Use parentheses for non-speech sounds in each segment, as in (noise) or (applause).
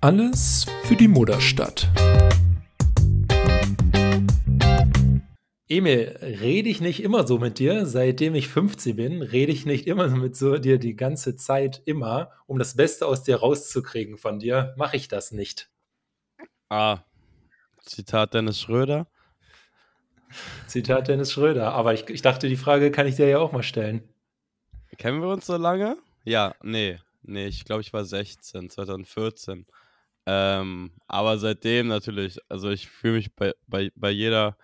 Alles für die Mutterstadt. Emil, rede ich nicht immer so mit dir, seitdem ich 15 bin, rede ich nicht immer so mit so dir die ganze Zeit immer, um das Beste aus dir rauszukriegen von dir, mache ich das nicht. Ah, Zitat Dennis Schröder. Zitat Dennis Schröder, aber ich, ich dachte, die Frage kann ich dir ja auch mal stellen. Kennen wir uns so lange? Ja, nee, nee, ich glaube, ich war 16, 2014. Ähm, aber seitdem natürlich, also ich fühle mich bei, bei, bei jeder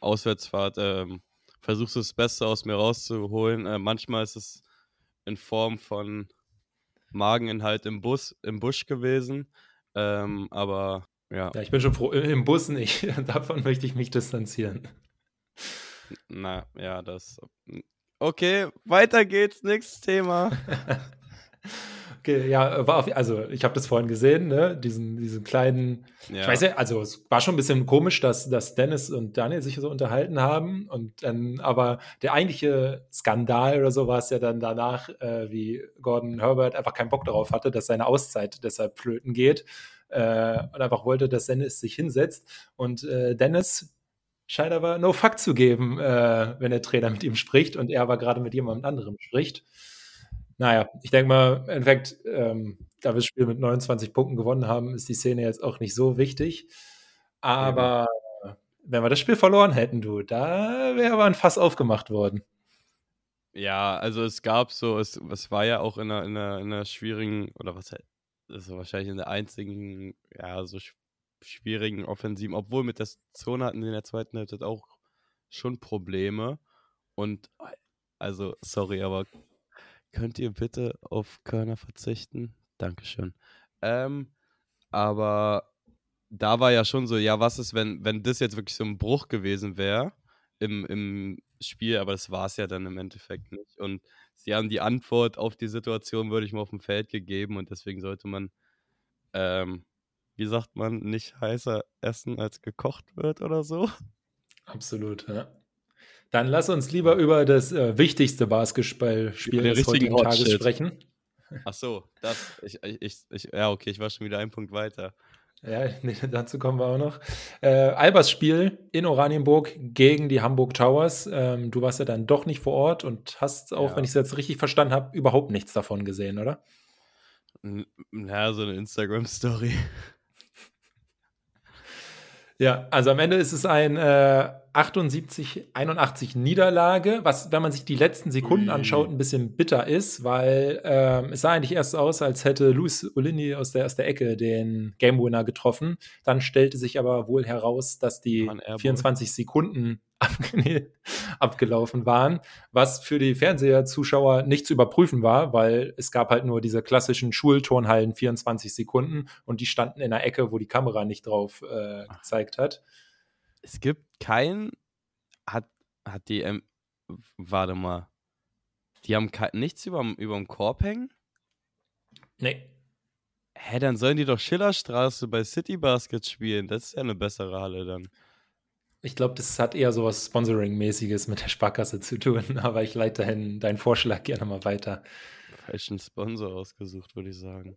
Auswärtsfahrt, ähm, versuchst das Beste aus mir rauszuholen. Äh, manchmal ist es in Form von Mageninhalt im Bus, im Busch gewesen. Ähm, aber ja. Ja, ich bin schon froh, im Bus nicht. (laughs) Davon möchte ich mich distanzieren. Na, ja, das. Okay, weiter geht's, nächstes Thema. (laughs) Okay, ja, war auf, also ich habe das vorhin gesehen, ne? diesen, diesen kleinen, ja. ich weiß ja, also es war schon ein bisschen komisch, dass, dass Dennis und Daniel sich so unterhalten haben und dann, aber der eigentliche Skandal oder so war es ja dann danach, äh, wie Gordon Herbert einfach keinen Bock darauf hatte, dass seine Auszeit deshalb flöten geht äh, und einfach wollte, dass Dennis sich hinsetzt und äh, Dennis scheint aber no fuck zu geben, äh, wenn der Trainer mit ihm spricht und er aber gerade mit jemand anderem spricht. Naja, ich denke mal, im Endeffekt, ähm, da wir das Spiel mit 29 Punkten gewonnen haben, ist die Szene jetzt auch nicht so wichtig. Aber ja. wenn wir das Spiel verloren hätten, du, da wäre aber ein Fass aufgemacht worden. Ja, also es gab so, es, es war ja auch in einer, in einer, in einer schwierigen, oder was das ist wahrscheinlich in der einzigen, ja, so schwierigen Offensiven, obwohl mit der Zone hatten sie in der zweiten Halbzeit auch schon Probleme. Und also, sorry, aber Könnt ihr bitte auf Körner verzichten? Dankeschön. Ähm, aber da war ja schon so, ja, was ist, wenn, wenn das jetzt wirklich so ein Bruch gewesen wäre im, im Spiel, aber das war es ja dann im Endeffekt nicht. Und sie haben die Antwort auf die Situation, würde ich mal auf dem Feld gegeben und deswegen sollte man, ähm, wie sagt man, nicht heißer essen, als gekocht wird oder so. Absolut, ja. Dann lass uns lieber über das äh, wichtigste Basketballspiel des heutigen Tages sprechen. Ach so, das. Ich, ich, ich, ja, okay, ich war schon wieder einen Punkt weiter. Ja, (laughs) nee, dazu kommen wir auch noch. Äh, Albers Spiel in Oranienburg gegen die Hamburg Towers. Ähm, du warst ja dann doch nicht vor Ort und hast auch, ja. wenn ich es jetzt richtig verstanden habe, überhaupt nichts davon gesehen, oder? Ja, so eine Instagram-Story. Ja, also am Ende ist es ein äh, 78, 81 Niederlage, was, wenn man sich die letzten Sekunden anschaut, ein bisschen bitter ist, weil ähm, es sah eigentlich erst aus, als hätte Luis Olini aus der, aus der Ecke den Game Winner getroffen. Dann stellte sich aber wohl heraus, dass die 24 Sekunden (laughs) abgelaufen waren, was für die Fernseherzuschauer nicht zu überprüfen war, weil es gab halt nur diese klassischen Schulturnhallen 24 Sekunden und die standen in der Ecke, wo die Kamera nicht drauf äh, gezeigt hat. Es gibt kein, hat, hat die, ähm, warte mal, die haben nichts über dem Korb hängen? Nee. Hä, dann sollen die doch Schillerstraße bei City Basket spielen. Das ist ja eine bessere Halle dann. Ich glaube, das hat eher so was Sponsoring-mäßiges mit der Sparkasse zu tun, (laughs) aber ich leite dahin deinen Vorschlag gerne mal weiter. Falschen Sponsor ausgesucht, würde ich sagen.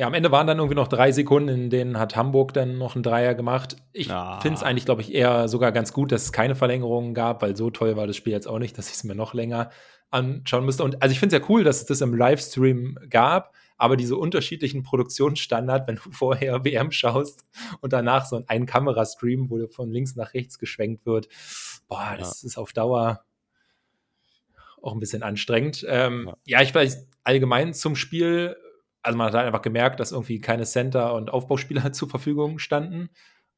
Ja, am Ende waren dann irgendwie noch drei Sekunden, in denen hat Hamburg dann noch einen Dreier gemacht. Ich ah. finde es eigentlich, glaube ich, eher sogar ganz gut, dass es keine Verlängerungen gab, weil so toll war das Spiel jetzt auch nicht, dass ich es mir noch länger anschauen müsste. Und also ich finde es ja cool, dass es das im Livestream gab, aber diese unterschiedlichen Produktionsstandards, wenn du (laughs) vorher WM schaust und danach so ein Kamerastream, wo von links nach rechts geschwenkt wird, boah, das ja. ist auf Dauer auch ein bisschen anstrengend. Ähm, ja. ja, ich weiß allgemein zum Spiel, also man hat halt einfach gemerkt, dass irgendwie keine Center und Aufbauspieler (laughs) zur Verfügung standen,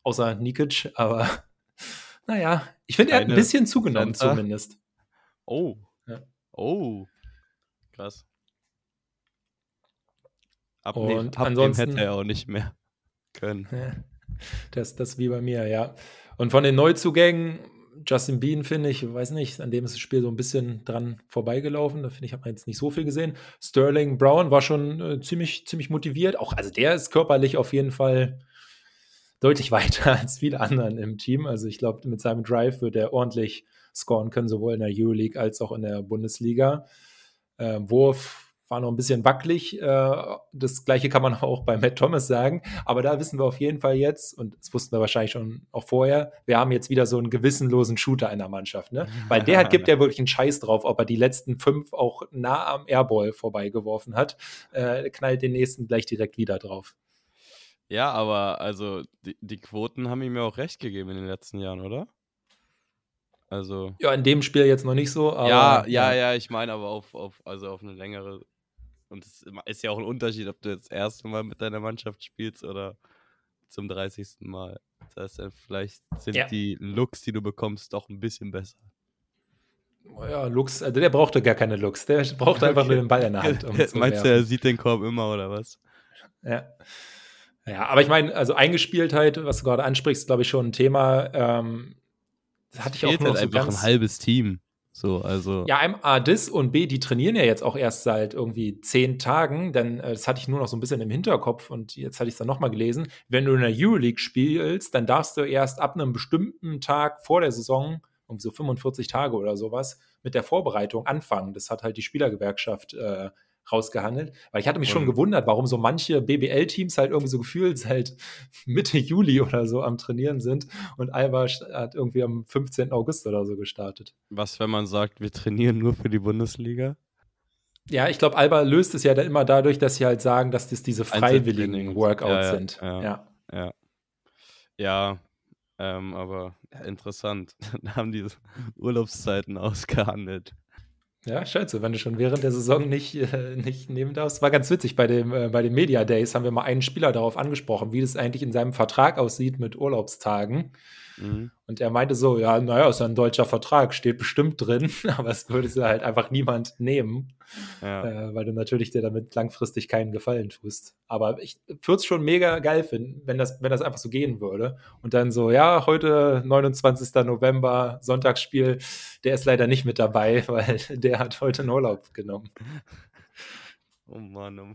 außer Nikic, aber (laughs) naja, ich finde, er hat ein bisschen zugenommen Center. zumindest. Oh. Ja. Oh. Krass. Abnehmen, und abnehmen ansonsten hätte er auch nicht mehr können. Das, das wie bei mir, ja. Und von den Neuzugängen, Justin Bean, finde ich, weiß nicht, an dem ist das Spiel so ein bisschen dran vorbeigelaufen. Da finde ich, hat man jetzt nicht so viel gesehen. Sterling Brown war schon äh, ziemlich, ziemlich motiviert. Auch, also der ist körperlich auf jeden Fall deutlich (laughs) weiter als viele anderen im Team. Also ich glaube, mit seinem Drive wird er ordentlich scoren können, sowohl in der Euroleague als auch in der Bundesliga. Äh, Wurf war noch ein bisschen wackelig. Äh, das gleiche kann man (laughs) auch bei Matt Thomas sagen. Aber da wissen wir auf jeden Fall jetzt, und das wussten wir wahrscheinlich schon auch vorher, wir haben jetzt wieder so einen gewissenlosen Shooter in der Mannschaft. Ne? Weil der (laughs) gibt ja wirklich einen Scheiß drauf, ob er die letzten fünf auch nah am Airball vorbeigeworfen hat. Äh, knallt den nächsten gleich direkt wieder drauf. Ja, aber also die, die Quoten haben ihm ja auch recht gegeben in den letzten Jahren, oder? Also. Ja, in dem Spiel jetzt noch nicht so, aber. Ja, ja, ja, ich meine aber auf, auf, also auf eine längere und es ist ja auch ein Unterschied, ob du jetzt das erste Mal mit deiner Mannschaft spielst oder zum 30. Mal. Das heißt, vielleicht sind ja. die Looks, die du bekommst, doch ein bisschen besser. Ja, Lux, also der brauchte gar keine Looks. Der brauchte einfach nur den Ball in der Hand. (laughs) Um Meinst werfen. du, er sieht den Korb immer oder was? Ja. Ja, aber ich meine, also Eingespieltheit, was du gerade ansprichst, glaube ich schon ein Thema. Ähm, das hatte ich auch noch halt so einfach ganz, ein halbes Team. So, also. Ja, A, das und B, die trainieren ja jetzt auch erst seit irgendwie zehn Tagen, denn äh, das hatte ich nur noch so ein bisschen im Hinterkopf und jetzt hatte ich es dann nochmal gelesen. Wenn du in der Euroleague spielst, dann darfst du erst ab einem bestimmten Tag vor der Saison, um so 45 Tage oder sowas, mit der Vorbereitung anfangen. Das hat halt die Spielergewerkschaft äh, rausgehandelt. Weil ich hatte mich schon gewundert, warum so manche BBL-Teams halt irgendwie so gefühlt seit (laughs) Mitte Juli oder so am Trainieren sind und Alba hat irgendwie am 15. August oder so gestartet. Was, wenn man sagt, wir trainieren nur für die Bundesliga? Ja, ich glaube, Alba löst es ja dann immer dadurch, dass sie halt sagen, dass das diese freiwilligen Workouts ja, ja, sind. Ja. Ja, ja. ja ähm, aber interessant. (laughs) Dann haben die Urlaubszeiten ausgehandelt. Ja, scheiße, wenn du schon während der Saison nicht, äh, nicht nehmen darfst. War ganz witzig, bei, dem, äh, bei den Media Days haben wir mal einen Spieler darauf angesprochen, wie das eigentlich in seinem Vertrag aussieht mit Urlaubstagen. Mhm. Und er meinte so, ja, naja, ist ja ein deutscher Vertrag, steht bestimmt drin, (laughs) aber es würde es halt einfach niemand nehmen, ja. äh, weil du natürlich dir damit langfristig keinen Gefallen tust. Aber ich würde es schon mega geil finden, wenn das, wenn das einfach so gehen würde. Und dann so, ja, heute 29. November, Sonntagsspiel, der ist leider nicht mit dabei, (laughs) weil der hat heute einen Urlaub genommen. Oh Mann, oh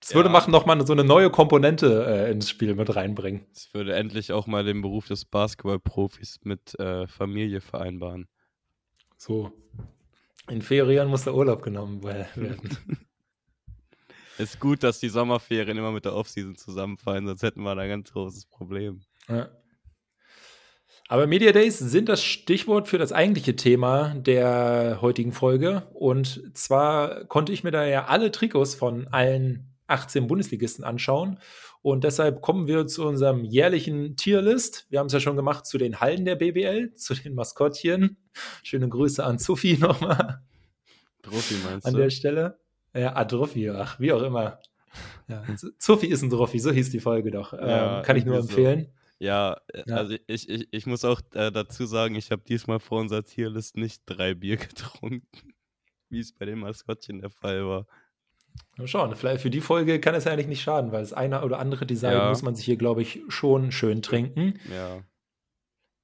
das würde machen noch mal so eine neue Komponente äh, ins Spiel mit reinbringen. Das würde endlich auch mal den Beruf des Basketballprofis mit äh, Familie vereinbaren. So. In Ferien muss der Urlaub genommen werden. (laughs) Ist gut, dass die Sommerferien immer mit der Offseason zusammenfallen, sonst hätten wir da ein ganz großes Problem. Ja. Aber Media Days sind das Stichwort für das eigentliche Thema der heutigen Folge. Und zwar konnte ich mir da ja alle Trikots von allen 18 Bundesligisten anschauen. Und deshalb kommen wir zu unserem jährlichen Tierlist. Wir haben es ja schon gemacht zu den Hallen der BBL, (laughs) zu den Maskottchen. Schöne Grüße an Sophie (laughs) nochmal. Trophy meinst du? An der Stelle. Ja, Adrophi, ach, wie auch immer. Ja, Sophie ist ein Trophy, so hieß die Folge doch. Ja, ähm, kann ich nur empfehlen. So. Ja, ja, also ich, ich, ich muss auch äh, dazu sagen, ich habe diesmal vor unserer Tierlist nicht drei Bier (laughs) getrunken, wie es bei den Maskottchen der Fall war. Mal schauen, vielleicht für die Folge kann es ja eigentlich nicht schaden, weil das eine oder andere Design ja. muss man sich hier, glaube ich, schon schön trinken. Ja.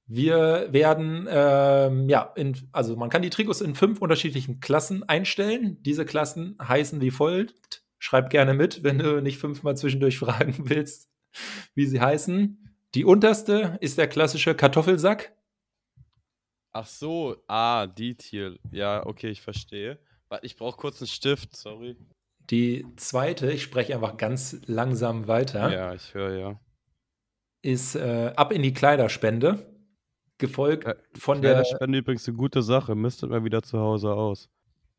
Wir werden, ähm, ja, in, also man kann die Trikots in fünf unterschiedlichen Klassen einstellen. Diese Klassen heißen wie folgt. Schreib gerne mit, wenn du nicht fünfmal zwischendurch (laughs) fragen willst, wie sie heißen. Die unterste ist der klassische Kartoffelsack. Ach so, ah, die hier. Ja, okay, ich verstehe. Ich brauche kurz einen Stift, sorry. Die zweite, ich spreche einfach ganz langsam weiter. Ja, ich höre ja. Ist äh, ab in die Kleiderspende. Gefolgt ja, von der. Kleiderspende übrigens eine gute Sache. Mistet mal wieder zu Hause aus.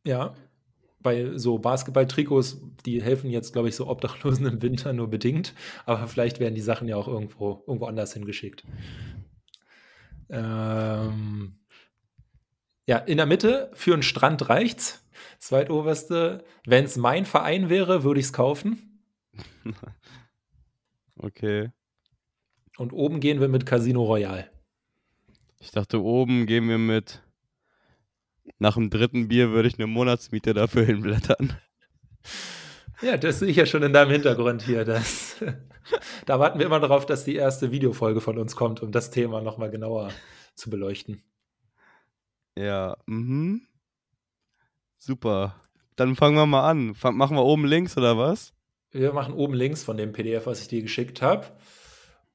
Ja. Bei so Basketball-Trikots, die helfen jetzt, glaube ich, so Obdachlosen im Winter nur bedingt. Aber vielleicht werden die Sachen ja auch irgendwo, irgendwo anders hingeschickt. Ähm, ja, in der Mitte für einen Strand reicht's. Zweitoberste, wenn es mein Verein wäre, würde ich es kaufen. (laughs) okay. Und oben gehen wir mit Casino Royale. Ich dachte, oben gehen wir mit. Nach dem dritten Bier würde ich eine Monatsmiete dafür hinblättern. (laughs) Ja, das sehe ich ja schon in deinem Hintergrund hier. Das, (laughs) da warten wir immer darauf, dass die erste Videofolge von uns kommt, um das Thema nochmal genauer zu beleuchten. Ja, mhm. Super. Dann fangen wir mal an. machen wir oben links oder was? Wir machen oben links von dem PDF, was ich dir geschickt habe.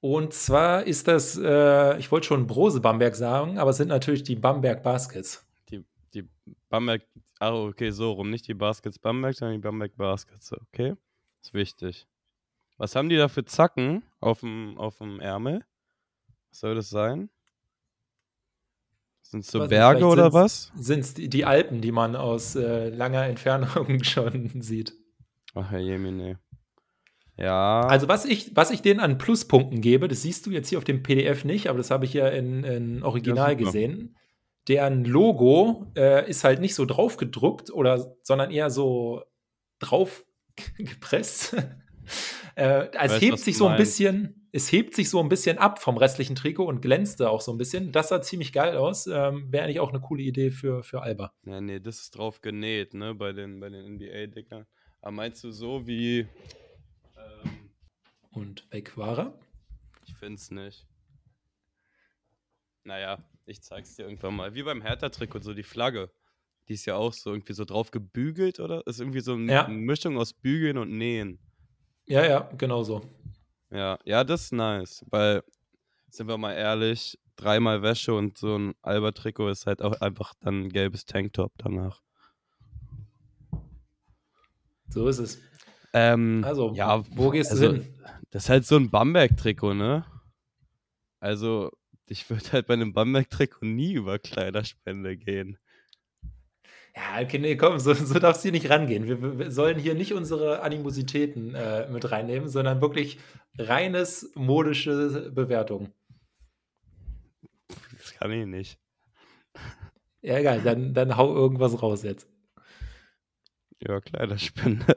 Und zwar ist das, äh, ich wollte schon Brose Bamberg sagen, aber es sind natürlich die Bamberg Baskets. Die, Die Bamberg, ah, okay, so rum. Nicht die Baskets Bamberg, sondern die Bamberg Baskets, okay? ist wichtig. Was haben die da für Zacken auf dem, auf dem Ärmel? Was soll das sein? Sind es so Berge oder was? Sind es die, die, Alpen, die man aus äh, langer Entfernung (laughs) schon sieht? Ach, Herr Jemine. Ja. Also, was ich, was ich denen an Pluspunkten gebe, das siehst du jetzt hier auf dem PDF nicht, aber das habe ich ja in, in Original ja, gesehen. Deren Logo äh, ist halt nicht so drauf gedruckt oder, sondern eher so drauf gepresst. (laughs) äh, es hebt sich so ein bisschen, es hebt sich so ein bisschen ab vom restlichen Trikot und glänzte auch so ein bisschen. Das sah ziemlich geil aus. Ähm, Wäre eigentlich auch eine coole Idee für, für Alba. Ja, nee, das ist drauf genäht, ne, bei den, bei den NBA-Dickern. Aber meinst du so wie. Ähm, und Equara? Ich find's nicht. Naja, ich zeig's dir irgendwann mal. Wie beim Hertha-Trikot, so die Flagge. Die ist ja auch so irgendwie so drauf gebügelt, oder? Ist irgendwie so eine ja. Mischung aus Bügeln und Nähen. Ja, ja, genau so. Ja, ja, das ist nice, weil, sind wir mal ehrlich, dreimal Wäsche und so ein Alba-Trikot ist halt auch einfach dann ein gelbes Tanktop danach. So ist es. Ähm, also, ja, wo gehst also, du hin? Das ist halt so ein Bamberg-Trikot, ne? Also, ich würde halt bei einem Bamberg-Trikot nie über Kleiderspende gehen. Ja, okay, nee, komm, so, so darfst du hier nicht rangehen. Wir, wir, sollen hier nicht unsere Animositäten äh, mit reinnehmen, sondern wirklich reines modische Bewertung. Das kann ich nicht. Ja, egal, dann, dann hau irgendwas raus jetzt. Ja, Kleiderspende.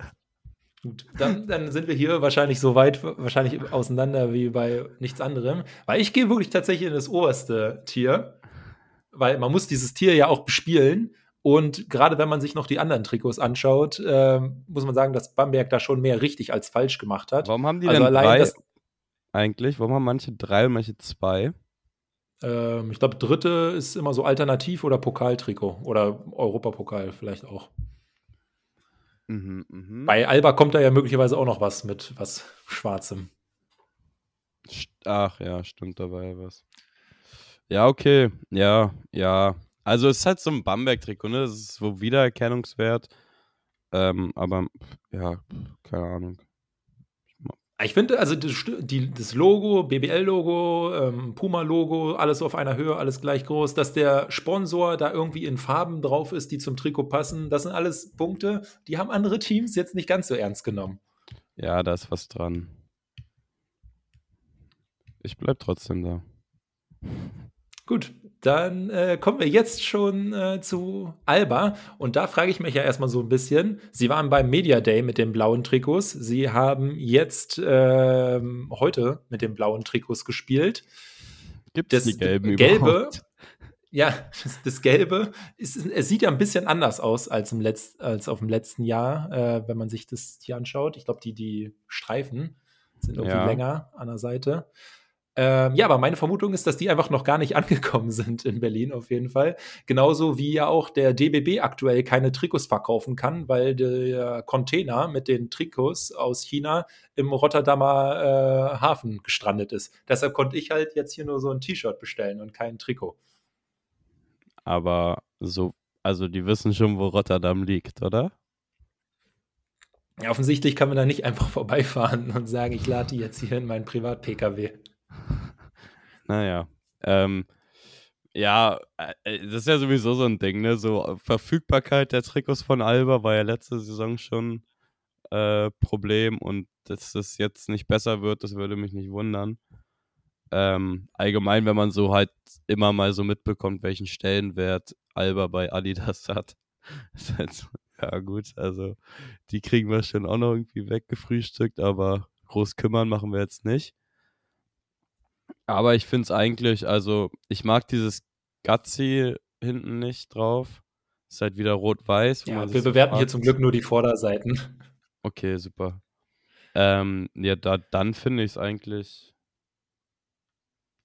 Gut, dann, dann sind wir hier wahrscheinlich so weit wahrscheinlich auseinander wie bei nichts anderem. Weil ich gehe wirklich tatsächlich in das oberste Tier, weil man muss dieses Tier ja auch bespielen. Und gerade wenn man sich noch die anderen Trikots anschaut, äh, muss man sagen, dass Bamberg da schon mehr richtig als falsch gemacht hat. Warum haben die also denn drei eigentlich? Warum haben manche drei und manche zwei? Ähm, ich glaube, dritte ist immer so Alternativ- oder Pokaltrikot oder Europapokal vielleicht auch. Mhm, mh. Bei Alba kommt da ja möglicherweise auch noch was mit was Schwarzem. Ach ja, stimmt, dabei was. Ja, okay. Ja, ja. Also es ist halt so ein Bamberg-Trikot, ne? Das ist so Wiedererkennungswert. Ähm, aber ja, keine Ahnung. Ich finde, also das, die, das Logo, BBL-Logo, ähm, Puma-Logo, alles auf einer Höhe, alles gleich groß, dass der Sponsor da irgendwie in Farben drauf ist, die zum Trikot passen, das sind alles Punkte, die haben andere Teams jetzt nicht ganz so ernst genommen. Ja, da ist was dran. Ich bleib trotzdem da. Gut, dann äh, kommen wir jetzt schon äh, zu Alba. Und da frage ich mich ja erstmal so ein bisschen. Sie waren beim Media Day mit den blauen Trikots. Sie haben jetzt äh, heute mit den blauen Trikots gespielt. Gibt es die gelben Gelbe, überhaupt? (laughs) Ja, das, das, Gelbe, ist, es sieht ja ein bisschen anders aus als, im Letz-, als auf dem letzten Jahr, äh, wenn man sich das hier anschaut. Ich glaube, die, die Streifen sind irgendwie ja. länger an der Seite. Ähm, ja, aber meine Vermutung ist, dass die einfach noch gar nicht (laughs) angekommen sind in Berlin auf jeden Fall. Genauso wie ja auch der DBB aktuell keine Trikots verkaufen kann, weil der Container mit den Trikots aus China im Rotterdamer äh, Hafen gestrandet ist. Deshalb konnte ich halt jetzt hier nur so ein T-Shirt bestellen und kein Trikot. Aber so, also die wissen schon, wo Rotterdam liegt, oder? Ja, offensichtlich kann man da nicht einfach vorbeifahren und sagen, ich lade die jetzt hier in meinen Privat-Pkw. (laughs) Naja. Ähm, ja, äh, äh, das ist ja sowieso so ein Ding, ne? So äh, Verfügbarkeit der Trikots von Alba war ja letzte Saison schon äh, Problem und dass das jetzt nicht besser wird, das würde mich nicht wundern. Ähm, allgemein, wenn man so halt immer mal so mitbekommt, welchen Stellenwert Alba bei Adidas (laughs) hat. (laughs) halt ja gut, also die kriegen wir schon auch noch irgendwie weggefrühstückt, aber groß kümmern machen wir jetzt nicht. Aber ich finde es eigentlich, also ich mag dieses Gutsy hinten nicht drauf. Ist halt wieder rot-weiß. Ja, wir bewerten hier zum Glück nur die Vorderseiten. Okay, super. Ähm, ja, da, dann finde ich es eigentlich.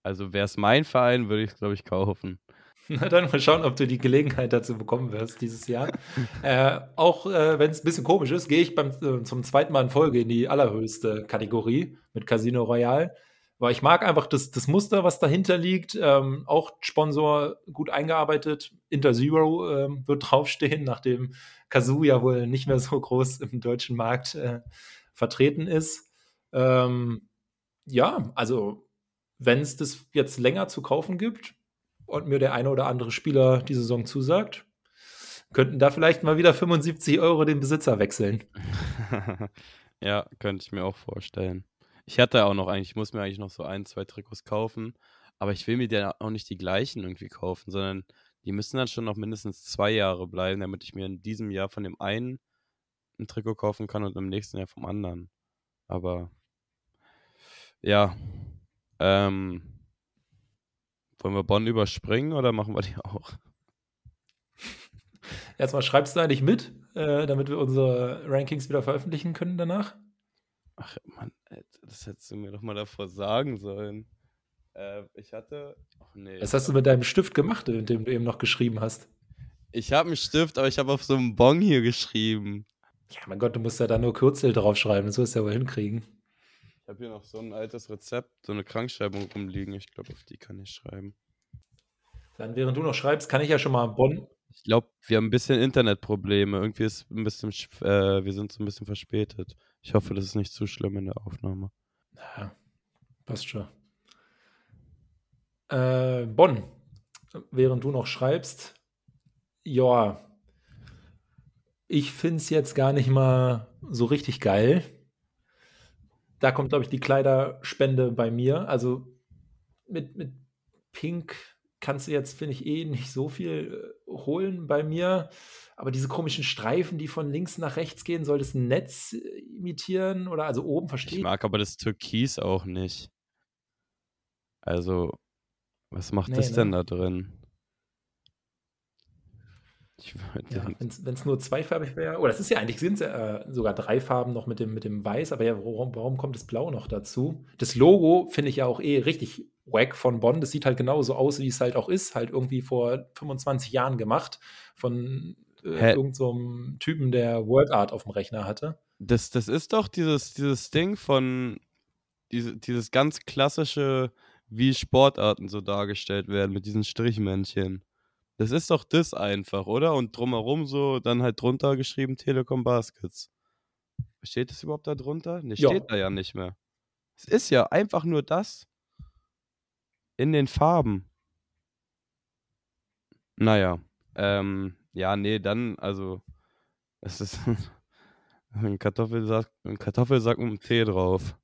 Also wäre es mein Verein, würde ich es, glaube ich, kaufen. (laughs) Na dann mal schauen, ob du die Gelegenheit dazu bekommen wirst dieses Jahr. (laughs) äh, auch äh, wenn es ein bisschen komisch ist, gehe ich beim, äh, zum zweiten Mal in Folge in die allerhöchste Kategorie mit Casino Royale Aber ich mag einfach das, das Muster, was dahinter liegt. Ähm, auch Sponsor gut eingearbeitet. Interzero ähm, wird draufstehen, nachdem Kazoo ja wohl nicht mehr so groß im deutschen Markt äh, vertreten ist. Ähm, ja, also wenn es das jetzt länger zu kaufen gibt und mir der eine oder andere Spieler die Saison zusagt, könnten da vielleicht mal wieder 75 Euro den Besitzer wechseln. (laughs) ja, könnte ich mir auch vorstellen. Ich hatte auch noch eigentlich, ich muss mir eigentlich noch so ein, zwei Trikots kaufen, aber ich will mir dann auch nicht die gleichen irgendwie kaufen, sondern die müssen dann schon noch mindestens zwei Jahre bleiben, damit ich mir in diesem Jahr von dem einen ein Trikot kaufen kann und im nächsten Jahr vom anderen. Aber ja, ähm, wollen wir Bonn überspringen oder machen wir die (laughs) auch? Erstmal schreibst du eigentlich mit, äh, damit wir unsere Rankings wieder veröffentlichen können danach? Ach, Mann, das hättest du mir doch mal davor sagen sollen. Äh, ich hatte. Ach nee. Was hast du mit deinem Stift gemacht, in dem du eben noch geschrieben hast? Ich habe einen Stift, aber ich habe auf so einem Bon hier geschrieben. Ja, mein Gott, du musst ja da nur Kürzel draufschreiben, das wirst du ja wohl hinkriegen. Ich habe hier noch so ein altes Rezept, so eine Krankschreibung rumliegen. Ich glaube, auf die kann ich schreiben. Dann, während du noch schreibst, kann ich ja schon mal Bonn. Ich glaube, wir haben ein bisschen Internetprobleme. Irgendwie ist ein bisschen, äh, wir sind so ein bisschen verspätet. Ich hoffe, das ist nicht zu schlimm in der Aufnahme. Ja, passt schon. Äh, Bonn, während du noch schreibst, ja, ich finde es jetzt gar nicht mal so richtig geil. Da kommt, glaube ich, die Kleiderspende bei mir. Also mit, mit Pink kannst du jetzt, finde ich, eh nicht so viel äh, holen bei mir. Aber diese komischen Streifen, die von links nach rechts gehen, soll das ein Netz äh, imitieren oder also oben verstehen? Ich mag aber das Türkis auch nicht. Also, was macht nee, das denn ne? da drin? Ja, wenn es nur zweifarbig wäre, oder es ist ja eigentlich sind äh, sogar drei Farben noch mit dem, mit dem Weiß, aber ja, warum, warum kommt das Blau noch dazu? Das Logo finde ich ja auch eh richtig wack von Bonn. Das sieht halt genauso aus, wie es halt auch ist, halt irgendwie vor 25 Jahren gemacht von äh, irgendeinem so Typen, der Word Art auf dem Rechner hatte. Das, das ist doch dieses, dieses Ding von diese, dieses ganz klassische, wie Sportarten so dargestellt werden mit diesen Strichmännchen. Das ist doch das einfach, oder? Und drumherum so dann halt drunter geschrieben Telekom Baskets. Steht das überhaupt da drunter? Ne, steht ja. da ja nicht mehr. Es ist ja einfach nur das in den Farben. Naja, ähm, ja, nee, dann, also, es ist (laughs) ein Kartoffelsack, ein Kartoffelsack mit einem Tee drauf.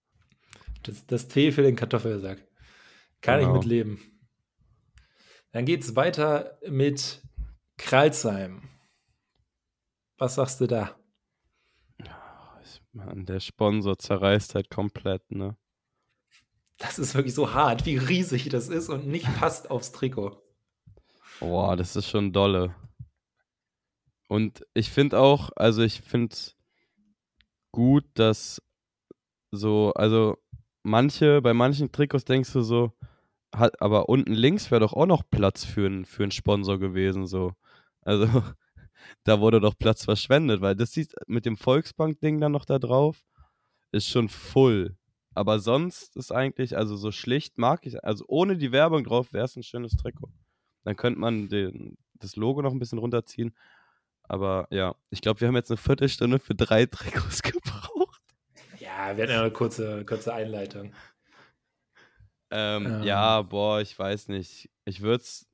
Das, das Tee für den Kartoffelsack. Kann genau. ich mitleben. Dann geht es weiter mit Kralsheim. Was sagst du da? Mann, der Sponsor zerreißt halt komplett, ne? Das ist wirklich so hart, wie riesig das ist und nicht passt aufs Trikot. Boah, das ist schon dolle. Und ich finde auch, also ich finde gut, dass so, also manche, bei manchen Trikots denkst du so, hat, aber unten links wäre doch auch noch Platz für, für einen Sponsor gewesen, so. Also, (laughs) da wurde doch Platz verschwendet, weil das sieht mit dem Volksbank-Ding dann noch da drauf, ist schon full. Aber sonst ist eigentlich, also so schlicht mag ich, also ohne die Werbung drauf wäre es ein schönes Trikot. Dann könnte man den, das Logo noch ein bisschen runterziehen. Aber ja, ich glaube, wir haben jetzt eine Viertelstunde für drei (laughs) Trikots gebraucht. Ja, wir hatten ja eine kurze, kurze Einleitung. Ähm, ähm. Ja, boah, ich weiß nicht. Ich würde es.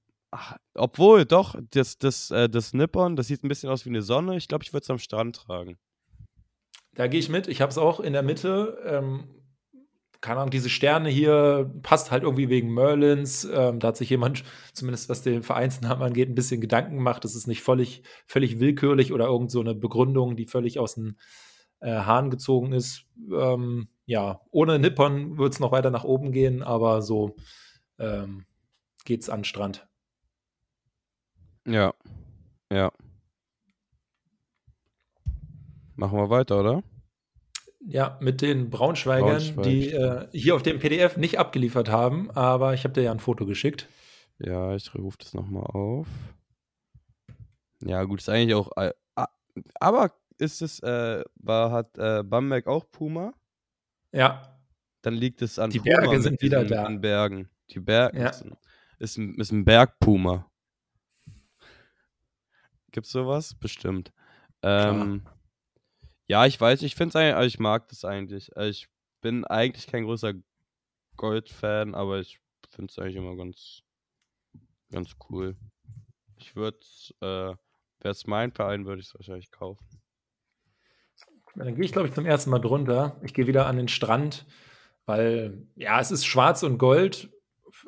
Obwohl, doch, das, das, äh, das Nippon, das sieht ein bisschen aus wie eine Sonne. Ich glaube, ich würde es am Strand tragen. Da gehe ich mit. Ich habe es auch in der Mitte. Ähm, keine Ahnung, diese Sterne hier passt halt irgendwie wegen Merlins. Ähm, da hat sich jemand, (laughs) zumindest was den Vereinsnamen angeht, ein bisschen Gedanken gemacht. Das ist nicht völlig, völlig willkürlich oder irgend so eine Begründung, die völlig aus den äh, Haaren gezogen ist. Ähm, ja, ohne Nippon wird es noch weiter nach oben gehen, aber so ähm, geht's an den Strand. Ja, ja. Machen wir weiter, oder? Ja, mit den Braunschweigern, Braunschweig. die äh, hier auf dem PDF nicht abgeliefert haben, aber ich habe dir ja ein Foto geschickt. Ja, ich rufe das nochmal auf. Ja, gut, ist eigentlich auch. Äh, aber ist es, äh, war, hat äh, Bamberg auch Puma? Ja. dann liegt es an Die Berge sind wieder diesen, da. An Bergen. Die Berge Ja. ist, ein, ist, ein, ist ein Bergpuma. Gibt's sowas? Bestimmt. Ähm, ja, ich weiß, ich finde es eigentlich, also ich mag das eigentlich. Also ich bin eigentlich kein großer Gold-Fan, aber ich finde es eigentlich immer ganz, ganz cool. Ich würde, äh, wäre es mein Verein, würde ich es wahrscheinlich kaufen. Dann gehe ich, glaube ich, zum ersten Mal drunter. Ich gehe wieder an den Strand, weil, ja, es ist schwarz und gold,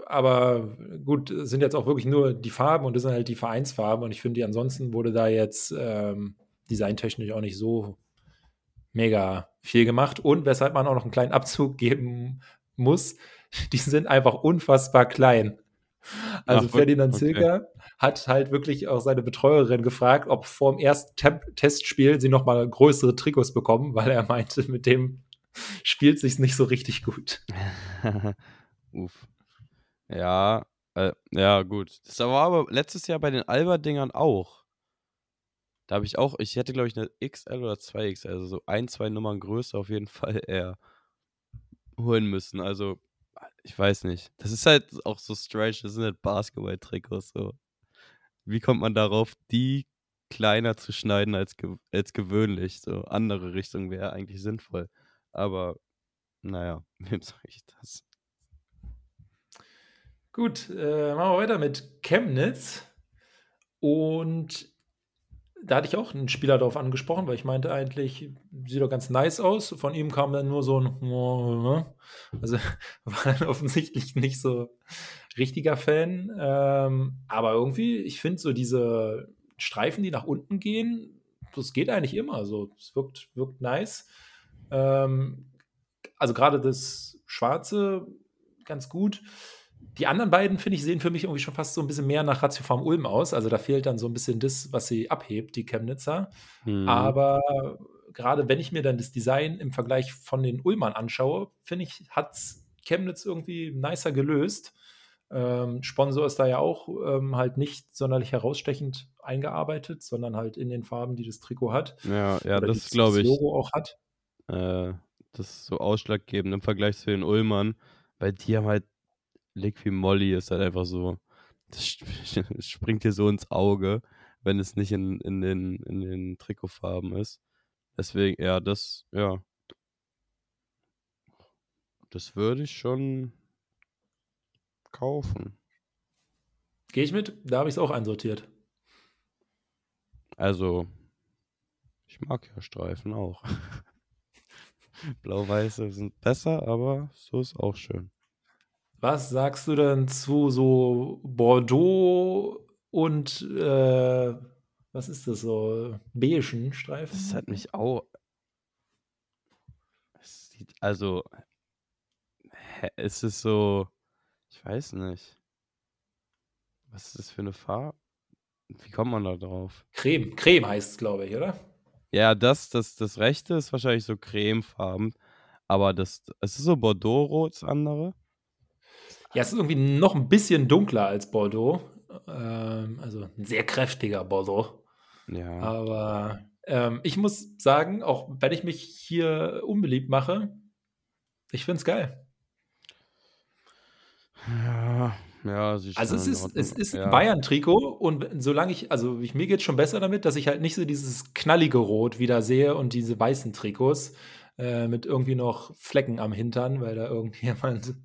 aber gut, es sind jetzt auch wirklich nur die Farben und das sind halt die Vereinsfarben und ich finde, ansonsten wurde da jetzt ähm, designtechnisch auch nicht so mega viel gemacht und weshalb man auch noch einen kleinen Abzug (laughs) geben muss, die sind einfach unfassbar klein. Also Ach, Ferdinand okay. Zilker hat halt wirklich auch seine Betreuerin gefragt, ob vor dem ersten Testspiel sie noch mal größere Trikots bekommen, weil er meinte, mit dem (laughs) spielt sich's nicht so richtig gut. (laughs) Uff. Ja, äh, ja, gut. Das war aber letztes Jahr bei den Alba-Dingern auch. Da habe ich auch, ich hätte, glaube ich, eine XL oder 2XL, also so ein, zwei Nummern größer auf jeden (laughs) Fall eher holen müssen. Also, ich weiß nicht. Das ist halt auch so strange, das sind halt Basketball-Trikots. So. Wie kommt man darauf, die kleiner zu schneiden als, ge als gewöhnlich? So, andere Richtung wäre eigentlich sinnvoll. Aber, naja, (laughs) wem sage ich das? Gut, äh, machen wir weiter mit Chemnitz. Und da hatte ich auch einen Spieler darauf angesprochen, weil ich meinte eigentlich, sieht doch ganz nice aus. Von ihm kam dann nur so ein, also (laughs) war dann offensichtlich nicht so richtiger Fan. Ähm, aber irgendwie, ich finde so diese Streifen, die nach unten gehen, das geht eigentlich immer. So, es wirkt, wirkt nice. Ähm, also gerade das Schwarze ganz gut. Die anderen beiden, finde ich, sehen für mich irgendwie schon fast so ein bisschen mehr nach Ratiofarm Ulm aus. Also da fehlt dann so ein bisschen das, was sie abhebt, die Chemnitzer. Mhm. Aber gerade wenn ich mir dann das Design im Vergleich von den Ulmern anschaue, finde ich, hat Chemnitz irgendwie nicer gelöst. Ähm, Sponsor ist da ja auch ähm, halt nicht sonderlich herausstechend eingearbeitet, sondern halt in den Farben, die das Trikot hat. Ja, ja, Oder das glaube ich. Logo auch hat. Äh, das ist so ausschlaggebend im Vergleich zu den Ulmern, weil die haben halt Liqui Molly ist halt einfach so, das sp- (laughs) springt dir so ins Auge, wenn es nicht in, in, den, in den Trikotfarben ist. Deswegen, ja, das, ja. Das würde ich schon kaufen. Gehe ich mit? Da habe ich es auch einsortiert. Also, ich mag ja Streifen auch. (laughs) Blau-Weiße sind besser, aber so ist auch schön. Was sagst du denn zu so Bordeaux und äh, was ist das so? Beigen Streifen? Das hat mich auch. Es sieht, also, ist es so, ich weiß nicht. Was ist das für eine Farbe? Wie kommt man da drauf? Creme. Creme heißt es, glaube ich, oder? Ja, das, das, das rechte ist wahrscheinlich so cremefarben, aber das, es ist so Bordeaux-rot, das andere. Ja, es ist irgendwie noch ein bisschen dunkler als Bordeaux. Ähm, also ein sehr kräftiger Bordeaux. Ja. Aber ähm, ich muss sagen, auch wenn ich mich hier unbeliebt mache, ich finde es geil. Ja, ja, Also es ist, es ist Ja. Bayern-Trikot und solange ich, also ich, mir geht schon besser damit, dass ich halt nicht so dieses knallige Rot wieder sehe und diese weißen Trikots äh, mit irgendwie noch Flecken am Hintern, weil da (laughs) irgendjemand